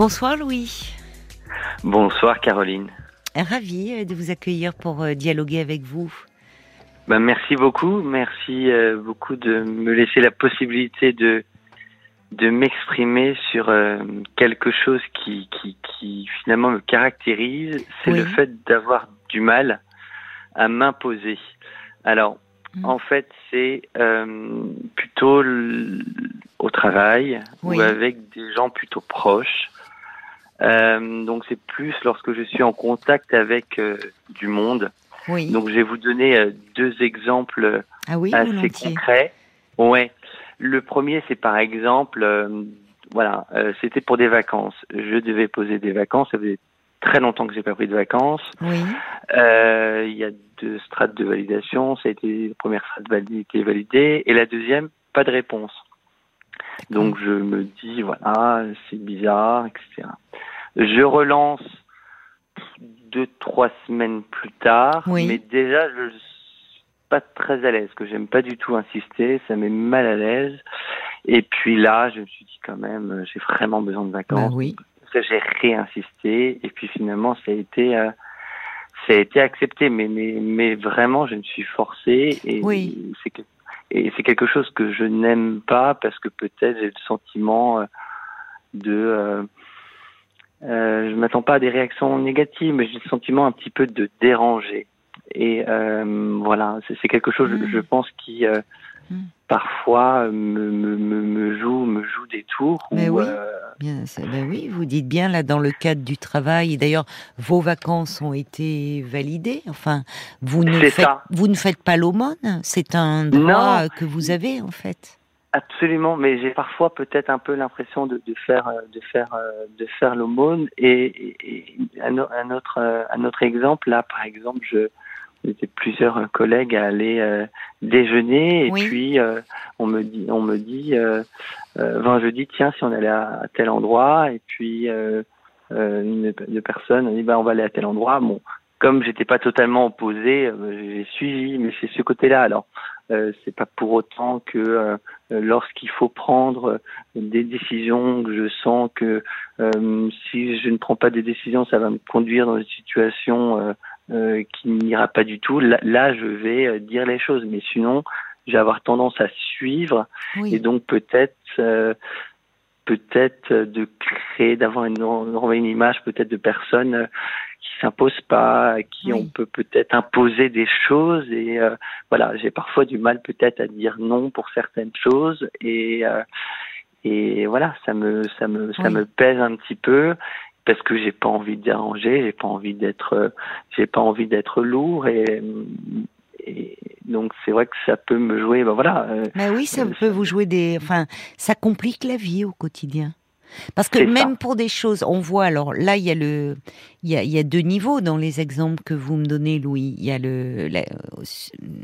Bonsoir Louis. Bonsoir Caroline. Ravi euh, de vous accueillir pour euh, dialoguer avec vous. Ben, merci beaucoup, merci euh, beaucoup de me laisser la possibilité de de m'exprimer sur quelque chose qui, qui, qui finalement me caractérise, c'est le fait d'avoir du mal à m'imposer. Alors, mm. en fait, c'est plutôt au travail ou avec des gens plutôt proches. Euh, donc c'est plus lorsque je suis en contact avec euh, du monde. Oui. Donc je vais vous donner euh, deux exemples ah oui, assez concrets. Ouais. Le premier c'est par exemple, voilà, c'était pour des vacances. Je devais poser des vacances. Ça faisait très longtemps que j'ai pas pris de vacances. Oui. Il y a deux strates de validation. Ça a été la première strate validée, validée et la deuxième pas de réponse. Donc je me dis voilà c'est bizarre etc. Je relance deux, trois semaines plus tard, mais déjà je suis pas très à l'aise, que j'aime pas du tout insister, ça met mal à l'aise. Et puis là, je me suis dit quand même, j'ai vraiment besoin de vacances. Bah oui. J'ai réinsisté et puis finalement ça a été euh, ça a été accepté, mais mais mais vraiment je me suis forcé et oui. c'est et c'est quelque chose que je n'aime pas parce que peut-être j'ai le sentiment euh, de euh, euh, je m'attends pas à des réactions négatives, mais j'ai le sentiment un petit peu de déranger. Et euh, voilà, c'est quelque chose, je, mm. pense, qui euh, mm. parfois me, me, me, joue, me joue des tours. Mais oui. Bien, ben oui, vous dites bien là dans le cadre du travail. D'ailleurs, vos vacances ont été validées. Enfin, vous ne faites, vous ne faites pas l'aumône. C'est un droit que vous avez en fait. Absolument, mais j'ai parfois peut-être un peu l'impression de, de, faire euh, de faire euh, de faire l'aumône. Et, et, un, un, autre euh, un autre exemple là par exemple je j'étais plusieurs collègues à aller déjeuner. Et puis on me dit on me dit euh, je dis tiens si on allait à, tel endroit. Et puis une, une personne a dit bah on va aller à tel endroit. Bon comme j'étais pas totalement opposé j'ai suivi mais c'est ce côté là alors euh, c'est pas pour autant que euh, lorsqu'il faut prendre des décisions, que je sens que euh, si je ne prends pas des décisions, ça va me conduire dans une situation qui n'ira pas du tout. Là, je vais dire les choses, mais sinon, je vais avoir tendance à suivre. Et donc peut-être peut-être de créer, d'avoir une, une image peut-être de personnes s'impose pas, à qui on peut peut-être imposer des choses. Et euh, voilà, j'ai parfois du mal peut-être à dire non pour certaines choses. Et euh, et voilà, ça me ça me ça me pèse un petit peu parce que j'ai pas envie de déranger, j'ai pas envie d'être j'ai pas envie d'être lourd et, et donc c'est vrai que ça peut me jouer ben voilà. Euh, Mais oui, ça peut vous jouer des enfin ça complique la vie au quotidien. Parce que même pour des choses, on voit, alors là, il y a le, il y a, il y a deux niveaux dans les exemples que vous me donnez, Louis. Il y a le,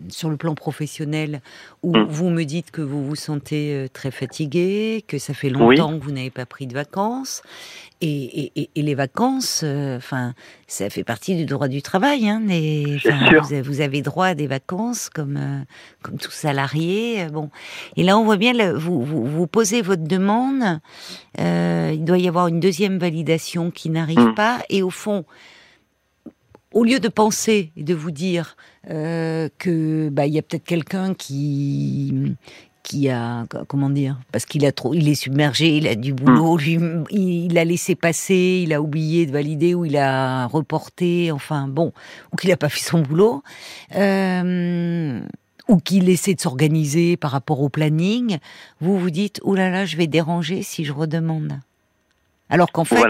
sur le plan professionnel, où mm. vous me dites que vous vous sentez euh, très fatigué, que ça fait longtemps que vous n'avez pas pris de vacances. Et, et, et, les vacances, euh, enfin, ça fait partie du droit du travail. Hein, les, vous, vous, avez droit à des vacances comme euh, comme tout salarié. Euh, bon, et là on voit bien, vous, vous, vous posez votre demande. il doit y avoir une deuxième validation qui n'arrive mm. pas, et au fond, au lieu de penser et de vous dire euh, que bah il y a peut-être quelqu'un qui qui a comment dire parce qu'il a trop il est submergé il a du boulot hmm. lui il a laissé passer il a oublié de valider ou il a reporté enfin bon ou qu'il n'a pas fait son boulot euh, ou qu'il essaie de s'organiser par rapport au planning vous vous dites oh là là je vais déranger si je redemande alors qu'en fait,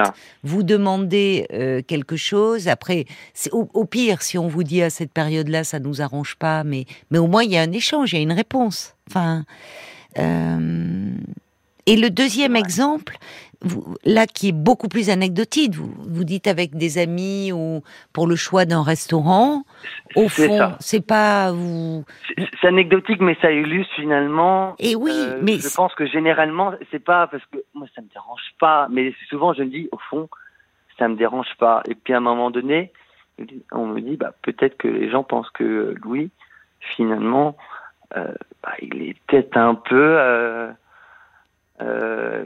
vous demandez euh, quelque chose. Après, au, au, pire, si on vous dit à cette période-là, ça nous arrange pas, mais mais au moins il y a un échange, il y a une réponse. Enfin, euh, et le deuxième exemple, là qui est beaucoup plus anecdotique, vous, vous dites avec des amis ou pour le choix d'un restaurant, au fond, c'est pas vous. C'est anecdotique, mais ça illustre finalement. Et oui, euh, mais je pense que généralement, c'est pas parce que moi ça me dérange pas, mais souvent je me dis au fond, ça me dérange pas. Et puis à un moment donné, on me dit bah peut-être que les gens pensent que Louis, finalement, euh, bah, il est peut-être un peu. Euh, euh,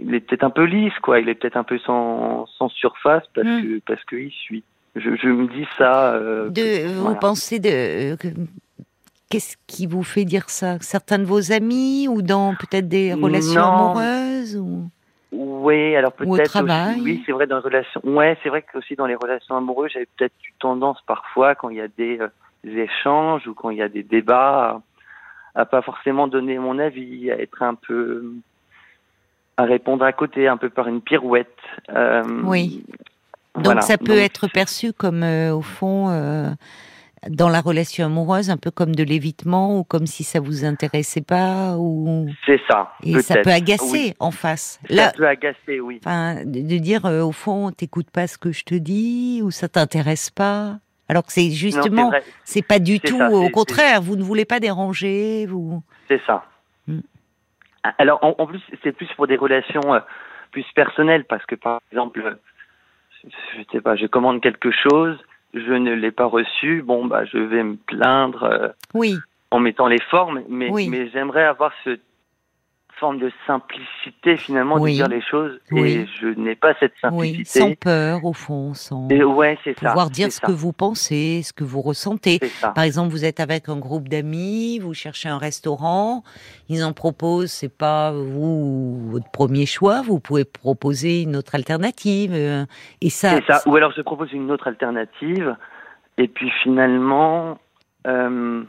il est peut-être un peu lisse, quoi. Il est peut-être un peu sans, sans surface parce Hmm. que parce qu'il suit. Je, je me dis ça. euh, De, vous pensez de que- qu'est-ce qui vous fait dire ça? Certains de vos amis ou dans peut-être des relations Non. amoureuses ou? Oui, alors Ou au peut-être travail? Oui, c'est vrai dans les relations. Ouais, c'est vrai que aussi dans les relations amoureuses, j'avais peut-être eu tendance parfois quand il y a des, euh, des échanges ou quand il y a des débats à, à pas forcément donner mon avis, à être un peu à répondre à côté, un peu par une pirouette. Euh, Oui. Donc voilà. ça peut Donc, être perçu comme euh, au fond euh, dans la relation amoureuse un peu comme de l'évitement ou comme si ça vous intéressait pas ou C'est ça. et ça peut agacer Oui. en face. Ça Là, peut agacer, oui. enfin de, dire au fond t'écoutes pas ce que je te dis ou ça t'intéresse pas alors que c'est justement c'est pas du tout ça, au contraire vous ne voulez pas déranger vous c'est ça. Alors, en, en plus, c'est plus pour des relations euh, plus personnelles parce que, par exemple, euh, je sais pas, je commande quelque chose, je ne l'ai pas reçu, bon, bah, je vais me plaindre euh, oui en mettant les formes, mais, Oui. mais j'aimerais avoir cette forme de simplicité finalement Oui. de dire les choses Oui. et je n'ai pas cette oui simplicité. sans peur au fond sans Et ouais, c'est ça. pouvoir dire ce ça, que vous pensez ce que vous ressentez. Par exemple, vous êtes avec un groupe d'amis, vous cherchez un restaurant, ils en proposent, c'est pas vous votre premier choix, vous pouvez proposer une autre alternative. euh, et ça. Ou alors je propose une autre alternative, et puis finalement, euh,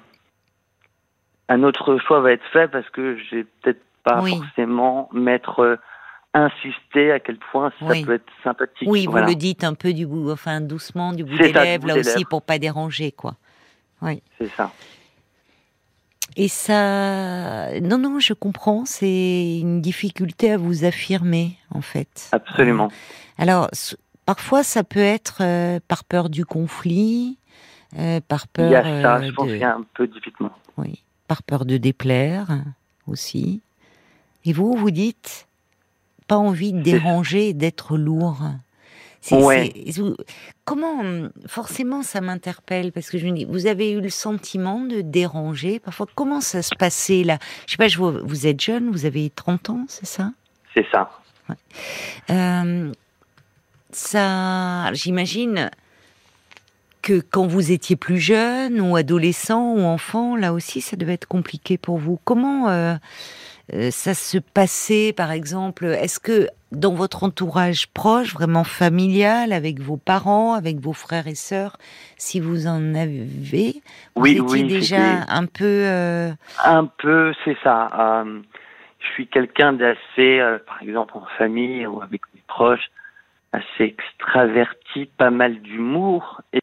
un autre choix va être fait parce que j'ai peut-être pas Oui. forcément m'être euh, insisté à quel point ça Oui. peut être sympathique. oui, Voilà. vous le dites un peu du bout, enfin doucement du bout des ça, lèvres, bout là des aussi lèvres. pour pas déranger, quoi. C'est ça. Et ça, non, non, je comprends, c'est une difficulté à vous affirmer, en fait. Absolument. Alors, parfois, ça peut être euh, par peur du conflit, euh, par Il peur y a ça, euh, je pense de- qu'il y a un peu difficilement. Oui, par peur de déplaire aussi. Et vous, vous dites pas envie de déranger, d'être lourd. Ouais. comment forcément ça m'interpelle parce que je me dis vous avez eu le sentiment de déranger parfois? Comment ça se passait là? Je sais pas je vous êtes jeune vous avez 30 ans c'est ça? C'est ça. euh, ça, j'imagine que quand vous étiez plus jeune ou adolescent ou enfant, là aussi, ça devait être compliqué pour vous. Comment euh, ça se passait, par exemple Est-ce que dans votre entourage proche, vraiment familial, avec vos parents, avec vos frères et sœurs, si vous en avez, vous Oui, étiez oui, déjà un peu... euh, Un peu, c'est ça. Euh, je suis quelqu'un d'assez, euh, par exemple en famille ou avec mes proches, assez extraverti, pas mal d'humour. Et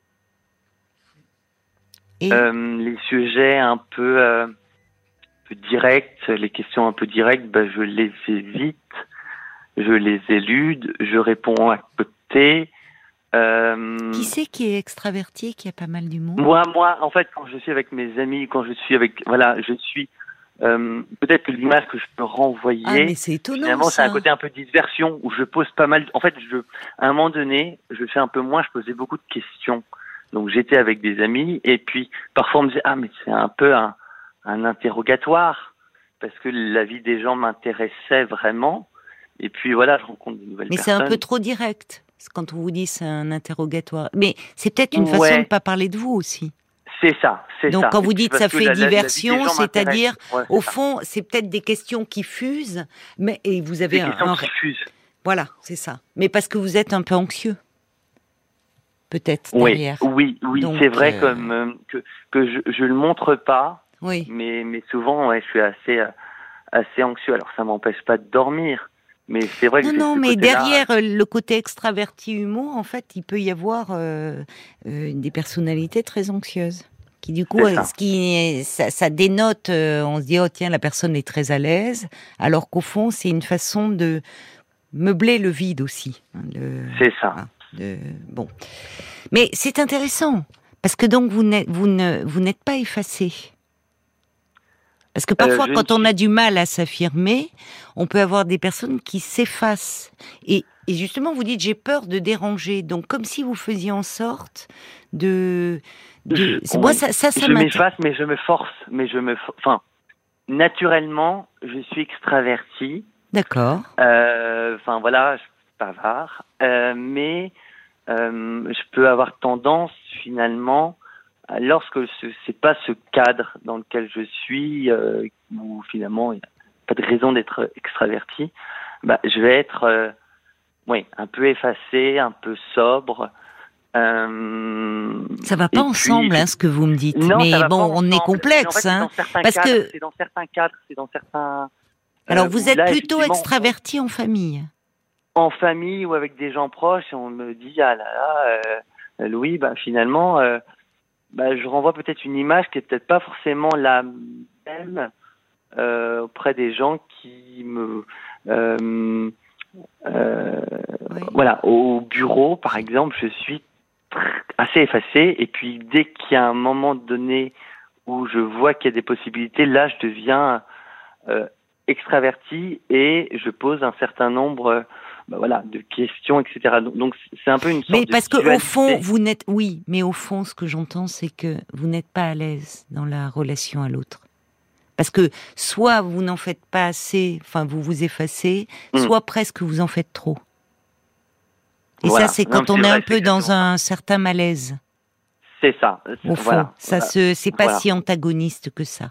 et, euh, les sujets un peu, euh, peu directs, les questions un peu directes, ben, je les évite, je les élude, je réponds à côté. Euh, Qui c'est qui est extraverti, et qui a pas mal d'humour? Moi, moi, en fait, quand je suis avec mes amis, quand je suis avec, voilà, je suis euh, peut-être que l'image que je peux renvoyer. Ah, mais c'est étonnant Finalement, c'est un côté un peu diversion où je pose pas mal. En fait, je, à un moment donné, je fais un peu moins. Je posais beaucoup de questions. Donc, j'étais avec des amis et puis parfois on me disait ah mais c'est un peu un, un interrogatoire parce que la vie des gens m'intéressait vraiment. Et puis voilà, je rencontre de nouvelles Mais c'est personnes. un peu trop direct. C'est Quand on vous dit c'est un interrogatoire. Mais c'est peut-être une façon de ne pas parler de vous aussi. C'est ça, c'est ça. Donc quand vous dites ça fait la- diversion, c'est-à-dire Ouais, c'est au ça. fond, c'est peut-être des questions qui fusent, mais et vous avez des un, questions un- qui fusent. voilà, c'est ça. Mais parce que vous êtes un peu anxieux, peut-être Oui, derrière. oui, oui, c'est vrai euh, comme euh, que que je je le montre pas, Oui. mais mais souvent ouais, je suis assez euh, assez anxieux. Alors ça m'empêche pas de dormir, mais c'est vrai que Non, non, mais derrière euh, le côté extraverti humour, en fait, il peut y avoir euh, euh, des personnalités très anxieuses. Qui du coup, ça. ce qui ça, ça dénote, euh, on se dit oh tiens la personne est très à l'aise, alors qu'au fond c'est une façon de meubler le vide aussi. hein, C'est ça. ah, de- bon, mais c'est intéressant parce que donc vous n'êtes vous ne vous n'êtes pas effacé. Parce que parfois, Euh, ne quand on a du mal à s'affirmer, on peut avoir des personnes qui s'effacent. Et, et justement, vous dites j'ai peur de déranger. Donc, comme si vous faisiez en sorte de. de... Je- c'est- moi, ça, ça, ça je m'efface, mais je me force, mais je me, enfin, naturellement, je suis extraverti, D'accord. Enfin voilà, je suis bavard, mais je peux avoir tendance finalement lorsque ce n'est pas ce cadre dans lequel je suis, euh, où finalement il n'y a pas de raison d'être extraverti, bah, je vais être euh, oui, un peu effacé, un peu sobre. Euh, ça va pas ensemble, hein, ce que vous me dites. mais bon, on est complexe, hein, parce que c'est dans certains cadres, c'est dans certains. Alors, vous êtes plutôt extraverti en famille. En famille ou avec des gens proches, on me dit ah là là, Louis, bah finalement, bah, je renvoie peut-être une image qui est peut-être pas forcément la même euh, auprès des gens qui me euh, euh, voilà au bureau par exemple je suis assez effacé et puis dès qu'il y a un moment donné où je vois qu'il y a des possibilités là je deviens extraverti et je pose un certain nombre bah voilà, de questions, etc. Donc c'est un peu une sorte Mais parce que au fond, vous n'êtes, oui, mais au fond, ce que j'entends, c'est que vous n'êtes pas à l'aise dans la relation à l'autre. Parce que soit vous n'en faites pas assez, enfin vous vous effacez, hmm. soit presque vous en faites trop. Et ça, c'est quand on est, un peu dans un certain malaise. C'est ça. Au fond, ça se, c'est pas si antagoniste que ça.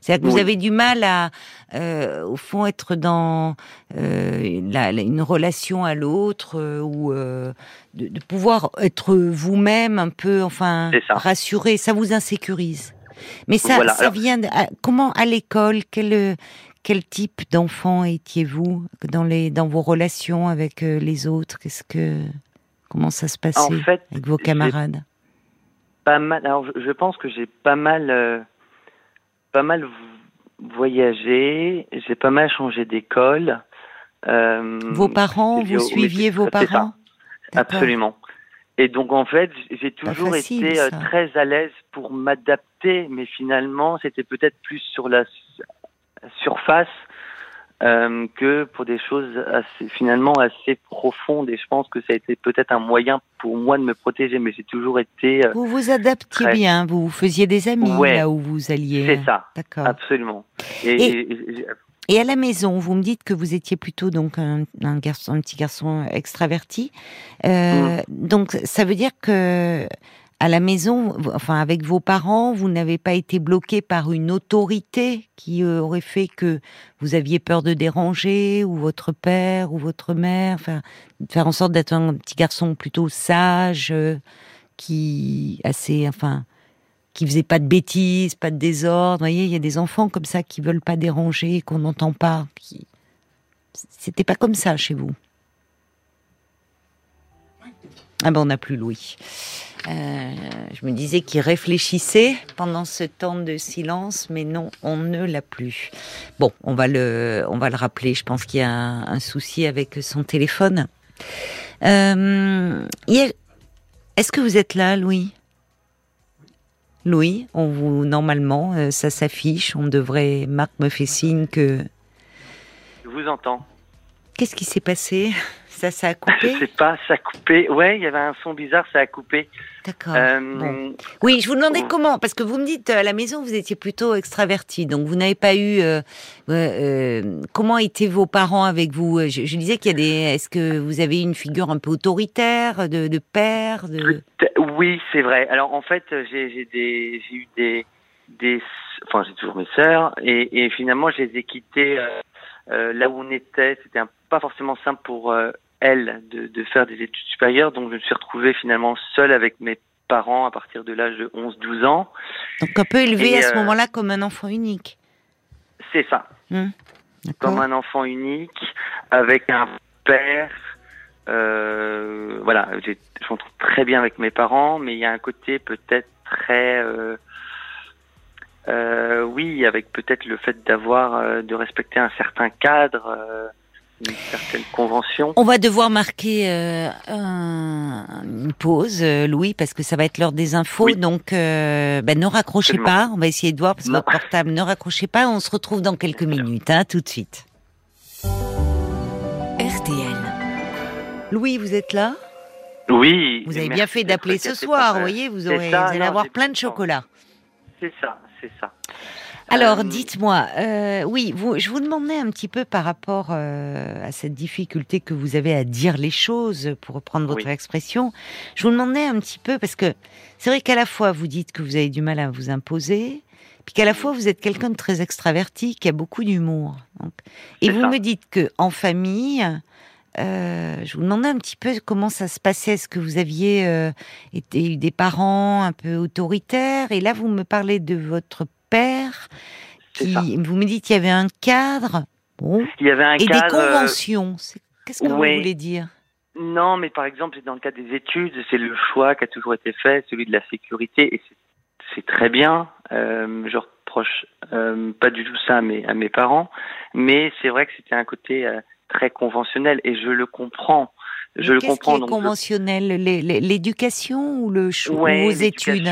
C'est-à-dire que vous avez du mal à, euh, au fond, être dans euh, la, une relation à l'autre euh, ou de, de, pouvoir être vous-même un peu, enfin, rassuré. Ça vous insécurise. Mais ça, ça vient. De, comment à l'école, quel quel type d'enfant étiez-vous dans les dans vos relations avec les autres? Qu'est-ce que comment ça se passait avec vos camarades? Pas mal. Alors, je pense que j'ai pas mal pas mal voyagé, j'ai pas mal changé d'école. Euh, vos parents, vous suiviez vos parents? Absolument. Et donc en fait, j'ai toujours été euh, très à l'aise pour m'adapter, mais finalement, c'était peut-être plus sur la surface euh, que pour des choses assez, finalement assez profondes. Et je pense que ça a été peut-être un moyen pour moi de me protéger, mais j'ai toujours été. Euh, vous vous adaptiez bien, vous faisiez des amis là où vous alliez. C'est ça. D'accord. Absolument. Et, et, à la maison, vous me dites que vous étiez plutôt donc un, un garçon, un petit garçon extraverti. Euh, mm. Donc ça veut dire que à la maison, enfin avec vos parents, vous n'avez pas été bloqué par une autorité qui euh, aurait fait que vous aviez peur de déranger, ou votre père, ou votre mère, enfin, faire en sorte d'être un petit garçon plutôt sage, euh, qui assez, enfin, qui faisait pas de bêtises, pas de désordre. Vous voyez, il y a des enfants comme ça qui veulent pas déranger, qu'on n'entend pas. C'était pas comme ça chez vous. Ah ben on n'a plus Louis. Euh, je me disais qu'il réfléchissait pendant ce temps de silence, mais non, on ne l'a plus. Bon, on va le, on va le rappeler. Je pense qu'il y a un, souci avec son téléphone. Euh, est-ce que vous êtes là, Louis? Louis, on vous normalement, euh, ça s'affiche. On devrait. Marc me fait signe que. Je vous entends. Qu'est-ce qui s'est passé? Ça, ça a coupé? Je sais pas, ça a coupé. Ouais, il y avait un son bizarre, ça a coupé. D'accord. Euh, oui, je vous demandais comment, parce que vous me dites à la maison vous étiez plutôt extraverti, donc vous n'avez pas eu. Euh, euh, comment étaient vos parents avec vous? Je, disais qu'il y a des. Est-ce que vous avez une figure un peu autoritaire de, de père de... Oui, c'est vrai. Alors en fait, j'ai eu des, des, enfin j'ai toujours mes sœurs, et, et, finalement je les ai quittées là où on était. C'était pas forcément simple pour elle, de, faire des études supérieures. Donc, je me suis retrouvé finalement seul avec mes parents à partir de l'âge de 11-12 ans. Donc, un peu élevé à ce euh, moment-là comme un enfant unique. C'est ça. Hum, comme un enfant unique, avec un père. Euh, voilà, je m'entends très bien avec mes parents, mais il y a un côté peut-être très... Euh, oui, avec peut-être le fait d'avoir, de respecter un certain cadre une certaine convention. On va devoir marquer euh, une pause, euh, Louis, parce que ça va être l'heure des infos. Donc, euh, ben, ne raccrochez pas. On va essayer de voir parce que votre portable ne raccrochez pas. On se retrouve dans quelques minutes, hein, tout de suite. RTL. Louis, vous êtes là? Oui. Vous avez bien fait d'appeler ce soir. Vous voyez, vous, aurez, allez avoir plein de chocolat. C'est ça, c'est ça. Alors, euh, dites-moi, euh, oui, vous, je vous demandais un petit peu par rapport euh, à cette difficulté que vous avez à dire les choses, pour reprendre votre expression. Je vous demandais un petit peu, parce que c'est vrai qu'à la fois vous dites que vous avez du mal à vous imposer, puis qu'à la fois vous êtes quelqu'un de très extraverti, qui a beaucoup d'humour. Et vous me dites que en famille, je vous demandais un petit peu comment ça se passait. Est-ce que vous aviez été des parents un peu autoritaires? Et là, vous me parlez de votre père. Qui, vous me dites qu'il y avait un cadre. Bon. Il y avait un et des euh, conventions. Qu'est-ce que vous voulez dire? Non, mais par exemple, dans le cas des études, c'est le choix qui a toujours été fait, celui de la sécurité, et c'est très bien. Euh, je reproche euh, pas du tout ça à mes, à mes parents, mais c'est vrai que c'était un côté euh, très conventionnel, et je le comprends. Je le comprends. Qui est conventionnel, l'éducation ou le choix aux études?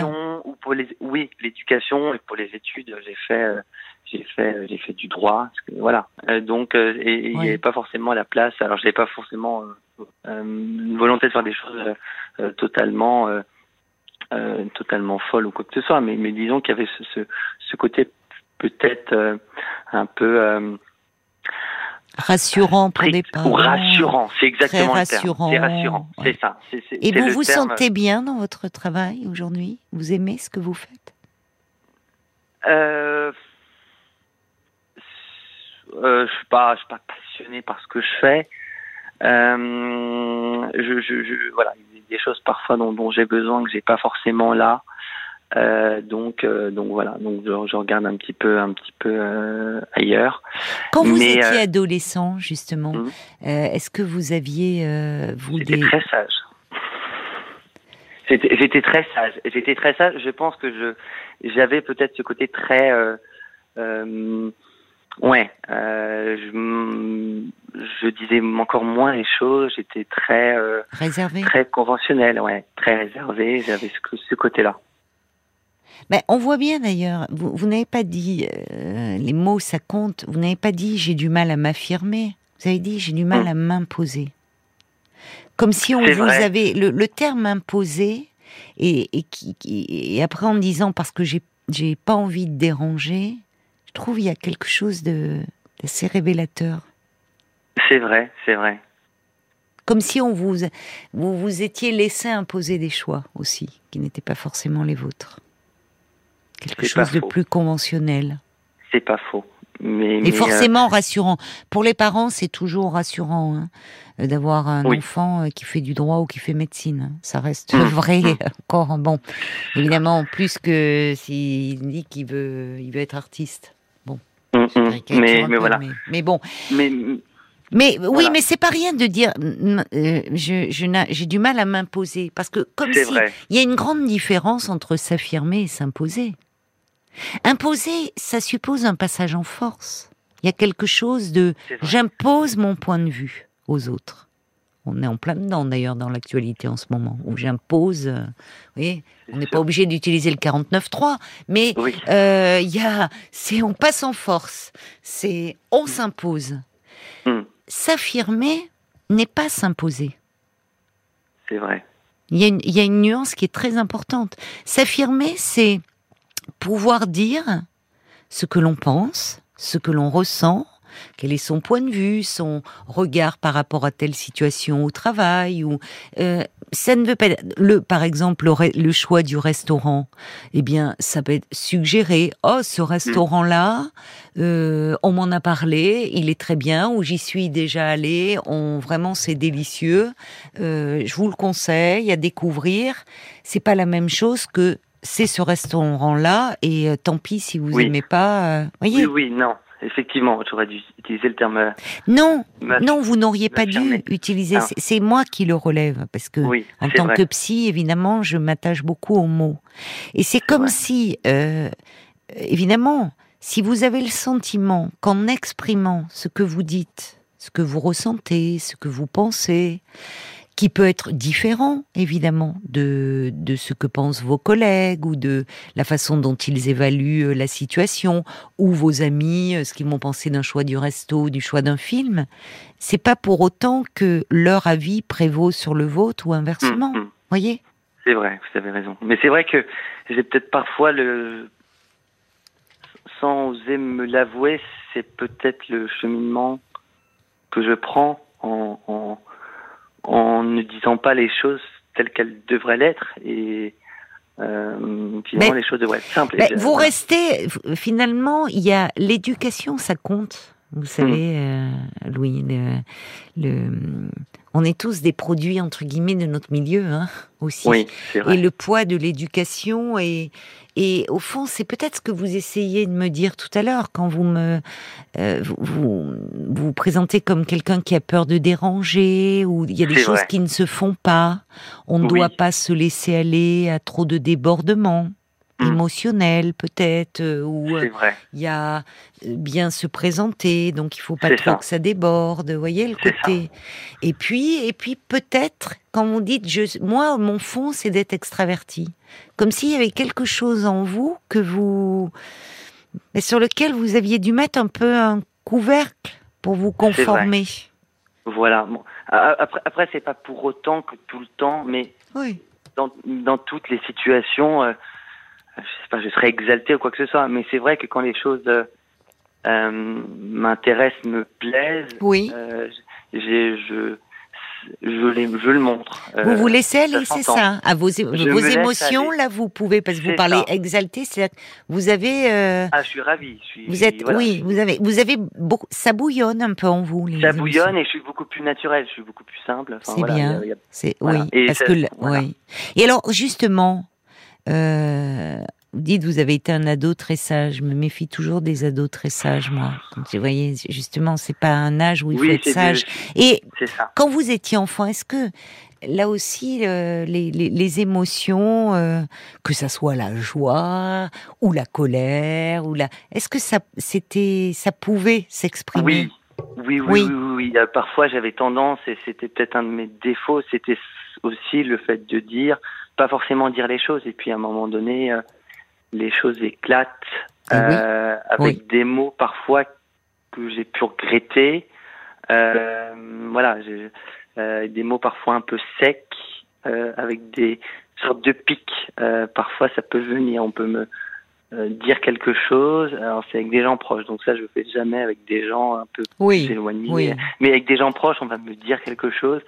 pour les, oui, l'éducation et pour les études, j'ai fait, euh, j'ai fait, euh, j'ai fait du droit. voilà. Euh, donc, et il n'y avait pas forcément la place. Alors, je n'avais pas forcément une volonté de faire des choses totalement, totalement folles ou quoi que ce soit. Mais, mais disons qu'il y avait ce, ce, ce côté peut-être un peu rassurant pour les parents. rassurant, c'est exactement rassurant. C'est rassurant, c'est ça. Et vous vous sentez bien dans votre travail aujourd'hui? Vous aimez ce que vous faites? Euh, euh, Je suis pas, je suis pas passionné par ce que je fais. Euh, je, je, je, voilà, il y a des choses parfois dont, dont j'ai besoin que j'ai pas forcément là. Euh, donc, euh, donc voilà, donc je, je, regarde un petit peu, un petit peu euh, ailleurs. Quand vous étiez adolescent, justement, hum. est-ce que vous aviez vous J'étais très sage. J'étais très sage. J'étais très sage. Je pense que je j'avais peut-être ce côté très ouais. je, je disais encore moins les choses. J'étais très réservé, très conventionnel, ouais, très réservé. J'avais ce, ce côté-là. Ben, on voit bien d'ailleurs, vous, vous n'avez pas dit, euh, les mots ça compte, vous n'avez pas dit j'ai du mal à m'affirmer, vous avez dit j'ai du mal à m'imposer. Comme si on vous avait, le, terme imposer, et, et, qui, et après en disant parce que j'ai, pas envie de déranger, je trouve il y a quelque chose d'assez révélateur. C'est vrai, c'est vrai. Comme si on vous, vous vous étiez laissé imposer des choix aussi, qui n'étaient pas forcément les vôtres quelque chose de plus conventionnel. C'est pas faux. Mais, et euh, forcément rassurant. Pour les parents, c'est toujours rassurant hein, euh, d'avoir un enfant euh, qui fait du droit ou qui fait médecine. Ça reste mmh. vrai mmh. encore. Bon, évidemment, plus que s'il dit qu'il veut, il veut être artiste. Bon. Mmh, mais, mais voilà. Mais, bon. Mais, mais oui, mais c'est pas rien de dire. je, j'ai du mal à m'imposer parce que comme si il y a une grande différence entre s'affirmer et s'imposer. Imposer, ça suppose un passage en force. Il y a quelque chose de j'impose mon point de vue aux autres. On est en plein dedans d'ailleurs dans l'actualité en ce moment, où j'impose. Euh, oui, on n'est pas obligé d'utiliser le 49.3, mais euh, il y a, c'est on passe en force, c'est on s'impose. Hmm. S'affirmer n'est pas s'imposer. C'est vrai. Y, il y a une nuance qui est très importante. S'affirmer, c'est pouvoir dire ce que l'on pense, ce que l'on ressent, quel est son point de vue, son regard par rapport à telle situation au travail ou euh, ça ne veut pas le par exemple le, choix du restaurant eh bien ça peut être suggéré. Oh ce restaurant là euh, on m'en a parlé il est très bien ou j'y suis déjà allé on vraiment c'est délicieux euh, je vous le conseille à découvrir. C'est pas la même chose que c'est ce restaurant-là, et euh, tant pis si vous n'aimez pas. Euh, voyez oui, oui, non. Effectivement, j'aurais dû utiliser le terme. Euh, non, non, vous n'auriez pas dû utiliser. Ah. C'est moi qui le relève parce que, en tant que psy, évidemment, je m'attache beaucoup aux mots. Et c'est comme si, évidemment, si vous avez le sentiment qu'en exprimant ce que vous dites, ce que vous ressentez, ce que vous pensez, qui peut être différent, évidemment, de, de ce que pensent vos collègues ou de la façon dont ils évaluent euh, la situation ou vos amis, euh, ce qu'ils m'ont pensé d'un choix du resto, du choix d'un film. C'est pas pour autant que leur avis prévaut sur le vôtre ou inversement. Mmh, mmh. Voyez? C'est vrai, vous avez raison. Mais c'est vrai que j'ai peut-être parfois le sans oser me l'avouer, c'est peut-être le cheminement que je prends en, en, en, ne disant pas les choses telles qu'elles devraient l'être et euh, finalement les choses devraient être simples. vous restez finalement, il y a l'éducation, ça compte. Vous savez, hmm. euh, Louis, le, on est tous des produits entre guillemets de notre milieu, hein, aussi. Oui, vrai. Et le poids de l'éducation et et au fond, c'est peut-être ce que vous essayez de me dire tout à l'heure quand vous me euh, vous, vous, présentez comme quelqu'un qui a peur de déranger ou il y a des choses qui ne se font pas. On ne doit pas se laisser aller à trop de débordements. Mm. émotionnel peut-être euh, où euh, il y a euh, bien se présenter donc il faut pas trop que ça déborde vous voyez le côté. et puis et puis peut-être quand vous dites je moi mon fond c'est d'être extraverti. Comme s'il y avait quelque chose en vous que vous mais sur lequel vous aviez dû mettre un peu un couvercle pour vous conformer. Voilà bon. après après c'est pas pour autant que tout le temps mais oui. dans, dans toutes les situations je sais pas, je serais exalté ou quoi que ce soit, mais c'est vrai que quand les choses euh, euh m'intéressent, me plaisent, oui. euh, je, je, les, je le montre. Euh, vous vous laissez aller, c'est ça. À vos, vos émotions, là, vous pouvez, parce que vous parlez exalté, c'est vous avez. Euh, ah, je suis ravi. Je suis, vous êtes, oui, vous avez, vous avez beaucoup, ça bouillonne un peu en vous. Les ça bouillonne et je suis beaucoup plus naturel, je suis beaucoup plus simple. Enfin, c'est bien. C'est oui, parce que oui. Et alors, justement, euh, vous dites, vous avez été un ado très sage. Je me méfie toujours des ados très sages, moi. vous voyez, justement, c'est pas un âge où il faut être sage. Et quand vous étiez enfant, est-ce que là aussi, les, les, émotions, euh, que ça soit la joie ou la colère ou la, est-ce que ça, c'était, ça pouvait s'exprimer? Oui. Oui, oui, oui, oui, euh, Parfois, j'avais tendance, et c'était peut-être un de mes défauts, c'était aussi le fait de dire, pas forcément dire les choses, et puis à un moment donné, euh, les choses éclatent ah euh, avec des mots parfois que j'ai pu regretter. Euh, voilà, des mots parfois un peu secs, avec des sortes de pics. Parfois, ça peut venir. On peut me dire quelque chose. Alors, c'est avec des gens proches. Donc ça, je fais jamais avec des gens un peu oui. éloignés. Mais avec des gens proches, on va me dire quelque chose.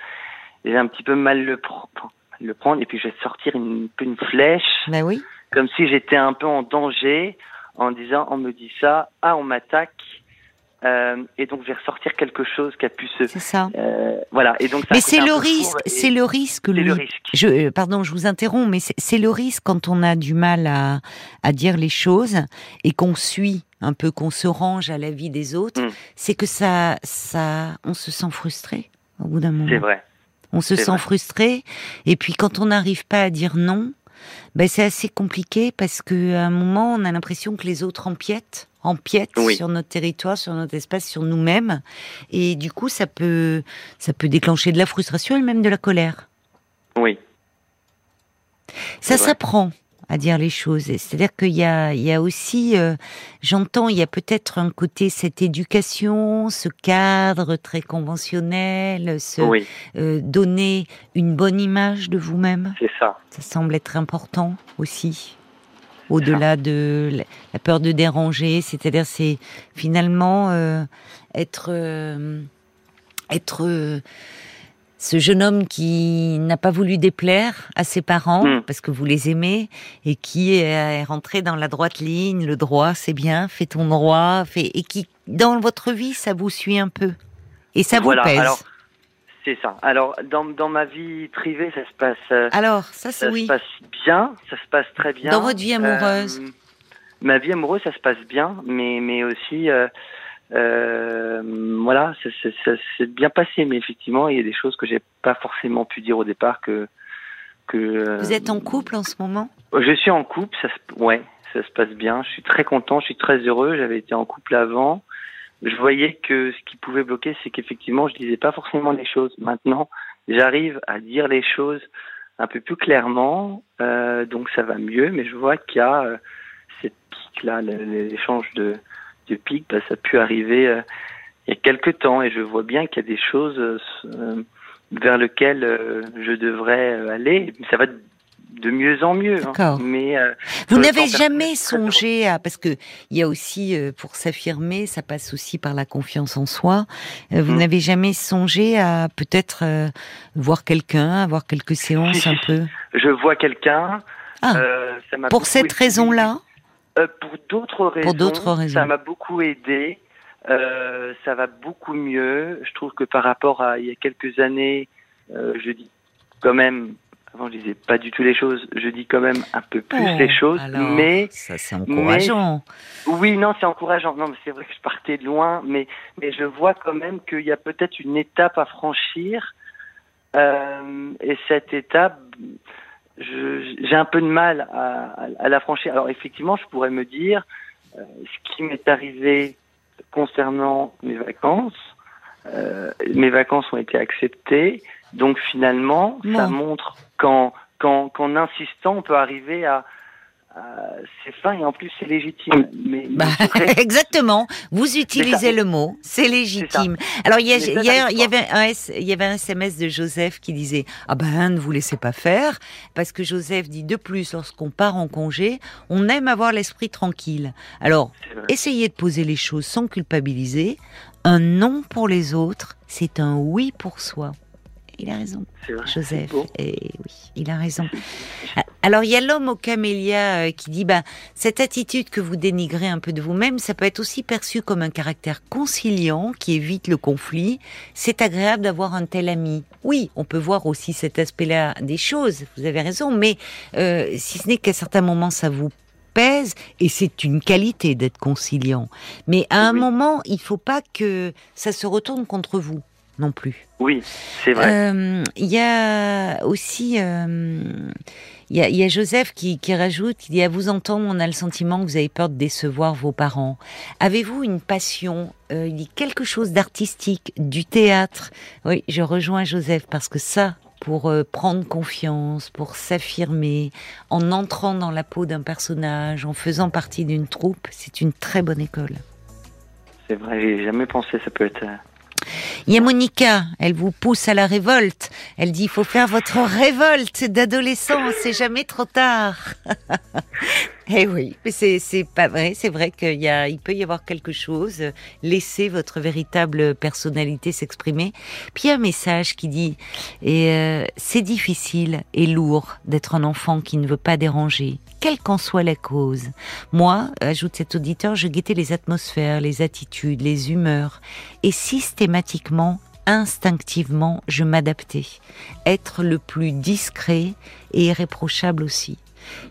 J'ai un petit peu mal le prendre le prendre et puis je vais sortir une, une flèche. Ben oui comme si j'étais un peu en danger en disant on me dit ça, ah on m'attaque. Euh, et donc je vais ressortir quelque chose qui a pu se. C'est ça. Euh, voilà. Et donc. Mais c'est le, risque, c'est le risque. C'est le risque. Je, euh, pardon, je vous interromps, mais c'est le risque quand on a du mal à, à dire les choses et qu'on suit un peu, qu'on se range à la vie des autres, mm. c'est que ça, ça, on se sent frustré au bout d'un moment. C'est vrai. On se sent frustré, et puis quand on n'arrive pas à dire non, ben c'est assez compliqué parce que à un moment on a l'impression que les autres empiètent empiètent sur notre territoire, sur notre espace, sur nous-mêmes, et du coup ça peut ça peut déclencher de la frustration et même de la colère. Oui. Ça s'apprend à dire les choses. C'est-à-dire qu'il y a, il y a aussi, euh, j'entends, il y a peut-être un côté cette éducation, ce cadre très conventionnel, ce euh, donner une bonne image de vous-même. C'est ça. Ça semble être important aussi. Au-delà de la peur de déranger, c'est-à-dire c'est finalement euh, être être ce jeune homme qui n'a pas voulu déplaire à ses parents hmm. parce que vous les aimez et qui est rentré dans la droite ligne, le droit c'est bien, fais ton droit, et qui dans votre vie ça vous suit un peu et ça vous pèse. c'est ça. Alors dans, dans ma vie privée ça se passe. Euh, alors ça oui. Se passe bien, ça se passe très bien. Dans votre vie amoureuse. Euh, ma vie amoureuse ça se passe bien, mais mais aussi. Euh, voilà, ça s'est bien passé, mais effectivement, il y a des choses que j'ai pas forcément pu dire au départ que que. Euh, Vous êtes en couple en ce moment? Je suis en couple, ça se, ouais, ça se passe bien. Je suis très content, je suis très heureux. J'avais été en couple avant. Je voyais que ce qui pouvait bloquer, c'est qu'effectivement, je disais pas forcément les choses. Maintenant, j'arrive à dire les choses un peu plus clairement, euh, donc ça va mieux. Mais je vois qu'il y a euh, cette pique-là, l'échange de de bah, ça a pu arriver euh, il y a quelques temps et je vois bien qu'il y a des choses euh, vers lesquelles euh, je devrais aller. Ça va de mieux en mieux. Hein. Mais euh, vous n'avez jamais songé à parce que il y a aussi euh, pour s'affirmer, ça passe aussi par la confiance en soi. Euh, vous mmh. n'avez jamais songé à peut-être voir quelqu'un, avoir quelques séances un peu? Je vois quelqu'un. Ah. pour cette raison-là? Pour d'autres raisons. Pour d'autres raisons. Ça m'a beaucoup aidé. ça va beaucoup mieux. Je trouve que par rapport à il y a quelques années, je dis quand même avant, je disais pas du tout les choses. Je dis quand même un peu plus oh, les choses, mais ça c'est encourageant. oui, non, c'est encourageant. Non, mais c'est vrai que je partais de loin, mais mais je vois quand même qu'il y a peut-être une étape à franchir, euh, et cette étape, j'ai un peu de mal à, à, la franchir. Alors effectivement, je pourrais me dire euh, ce qui m'est arrivé concernant mes vacances. Euh, mes vacances ont été acceptées, donc finalement, ça montre qu'en qu'en insistant, on peut arriver à, c'est fin et en plus c'est légitime. Mais, bah, exactement. Vous utilisez le mot, c'est légitime. Alors il y, il y, avait un il y avait un SMS de Joseph qui disait ah ben ne vous laissez pas faire parce que Joseph dit de plus lorsqu'on part en congé, on aime avoir l'esprit tranquille. Alors essayez de poser les choses sans culpabiliser. Un non pour les autres, c'est un oui pour soi il a raison, Joseph. Et oui, il a raison. Alors il y a l'homme au camélia euh, qui dit bah cette attitude que vous dénigrez un peu de vous-même, ça peut être aussi perçu comme un caractère conciliant qui évite le conflit. C'est agréable d'avoir un tel ami. Oui, on peut voir aussi cet aspect-là des choses. Vous avez raison, mais euh, si ce n'est qu'à certains moments ça vous pèse et c'est une qualité d'être conciliant. Mais à un moment, il faut pas que ça se retourne contre vous non plus. Oui, c'est vrai. Euh, il y a aussi, euh, il y, a Joseph qui, rajoute, il dit à vous entendre, on a le sentiment que vous avez peur de décevoir vos parents. Avez-vous une passion euh, Il dit quelque chose d'artistique, du théâtre? Oui, je rejoins Joseph parce que ça, pour prendre confiance, pour s'affirmer, en entrant dans la peau d'un personnage, en faisant partie d'une troupe, c'est une très bonne école. C'est vrai, j'ai jamais pensé, ça peut être il y a Monica, elle vous pousse à la révolte. Elle dit, il faut faire votre révolte d'adolescent, c'est jamais trop tard. Eh oui, mais c'est, pas vrai. C'est vrai qu'il peut y avoir quelque chose. Laissez votre véritable personnalité s'exprimer. Puis un message qui dit, euh, c'est difficile et lourd d'être un enfant qui ne veut pas déranger, quelle qu'en soit la cause. Moi, ajoute cet auditeur, je guettais les atmosphères, les attitudes, les humeurs, et systématiquement instinctivement, je m'adaptais. Être le plus discret et irréprochable aussi.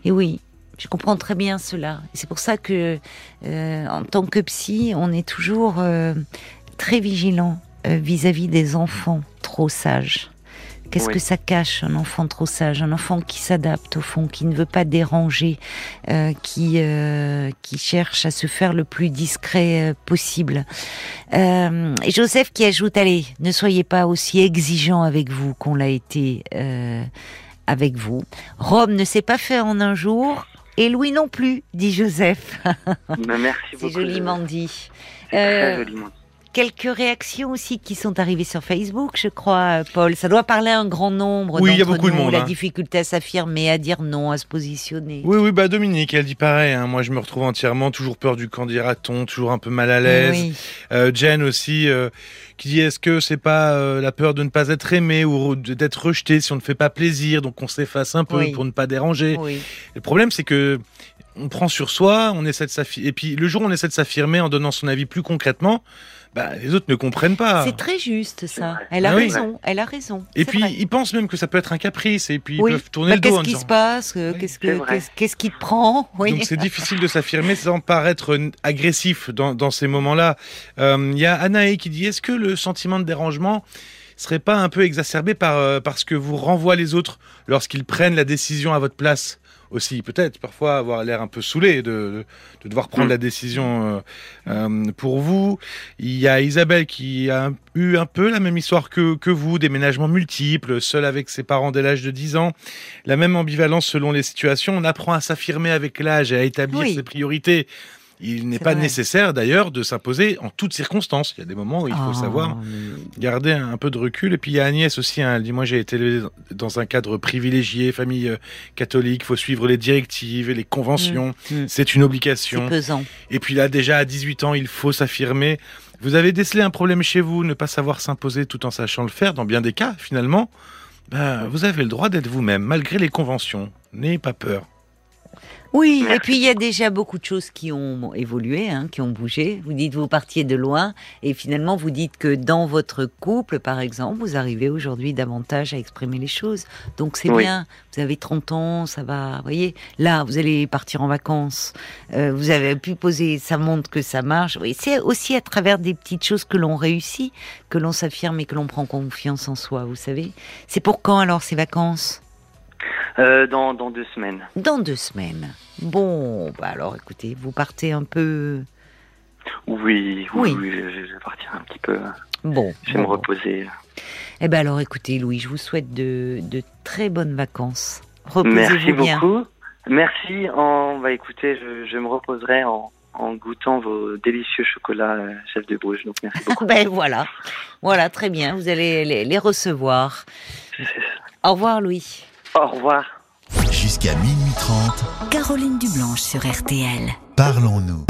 Et oui, je comprends très bien cela. C'est pour ça que, euh, en tant que psy, on est toujours euh, très vigilant euh, vis-à-vis des enfants trop sages. Qu'est-ce que ça cache, un enfant trop sage, un enfant qui s'adapte au fond, qui ne veut pas déranger, qui qui cherche à se faire le plus discret possible. et Joseph qui ajoute allez, ne soyez pas aussi exigeant avec vous qu'on l'a été avec vous. Rome ne s'est pas fait en un jour. Et Louis non plus, dit Joseph. Ben, merci beaucoup. C'est joliment dit. Euh, joliment dit quelques réactions aussi qui sont arrivées sur Facebook, je crois, Paul. Ça doit parler à un grand nombre. Oui, il y a beaucoup de monde. La hein. difficulté à s'affirmer, à dire non, à se positionner. Oui, oui, bah Dominique, elle dit pareil. Hein. Moi, je me retrouve entièrement, toujours peur du candidaton, toujours un peu mal à l'aise. Euh, Jen aussi, euh, qui dit est-ce que c'est pas euh, la peur de ne pas être aimé ou d'être rejeté si on ne fait pas plaisir, donc on s'efface un peu pour ne pas déranger? Le problème, c'est que on prend sur soi, on essaie de s'affirmer. Et puis le jour où on essaie de s'affirmer en donnant son avis plus concrètement, bah, les autres ne comprennent pas. C'est très juste ça. Elle a ah raison. Elle a raison. Et puis ils pensent même que ça peut être un caprice et puis ils peuvent tourner bah, le dos. Qu'est-ce qui se passe Qu'est-ce qu'est-ce qui te prend? Donc c'est difficile de s'affirmer sans paraître agressif dans, dans ces moments-là. Il euh, y a Anaï qui dit est-ce que le sentiment de dérangement serait pas un peu exacerbé par euh, parce que vous renvoie les autres lorsqu'ils prennent la décision à votre place aussi peut-être parfois avoir l'air un peu saoulé de, de, devoir prendre mm. la décision euh, euh, pour vous. Il y a Isabelle qui a eu un peu la même histoire que, que vous, déménagement multiples, seule avec ses parents dès l'âge de 10 ans. La même ambivalence selon les situations. On apprend à s'affirmer avec l'âge et à établir ses priorités Il n'est pas nécessaire d'ailleurs de s'imposer en toutes circonstances. Il y a des moments où il faut oh, savoir garder un peu de recul. Et puis il y a Agnès aussi, hein, elle dit, moi j'ai été élevé dans un cadre privilégié, famille euh, catholique, il faut suivre les directives et les conventions, mmh, mmh. c'est une obligation. pesant. Et puis là déjà à 18 ans, il faut s'affirmer. Vous avez décelé un problème chez vous, ne pas savoir s'imposer tout en sachant le faire, dans bien des cas finalement. Ben, vous avez le droit d'être vous-même, malgré les conventions. N'ayez pas peur. Oui, et puis il y a déjà beaucoup de choses qui ont évolué, hein, qui ont bougé. Vous dites vous partiez de loin, et finalement vous dites que dans votre couple, par exemple, vous arrivez aujourd'hui davantage à exprimer les choses. Donc c'est bien. Vous avez 30 ans, ça va. Vous voyez, là vous allez partir en vacances. Euh, vous avez pu poser, ça montre que ça marche. Oui, c'est aussi à travers des petites choses que l'on réussit, que l'on s'affirme et que l'on prend confiance en soi. Vous savez. C'est pour quand alors ces vacances? Euh, dans, dans, deux semaines. Dans deux semaines. Bon, bah alors écoutez, vous partez un peu. Oui, oui, je, vais partir un petit peu. Bon. Je vais me reposer. Eh ben alors écoutez, Louis, je vous souhaite de, de très bonnes vacances. Reposez-vous Merci beaucoup. Merci. En, bah écoutez, je, je me reposerai en, en goûtant vos délicieux chocolats euh, chef de Bruges. Donc merci beaucoup. ben voilà, voilà très bien. Vous allez les, les recevoir. Au revoir, Louis. Au revoir. Jusqu'à minuit 30. Caroline Dublanche sur RTL. Parlons-nous.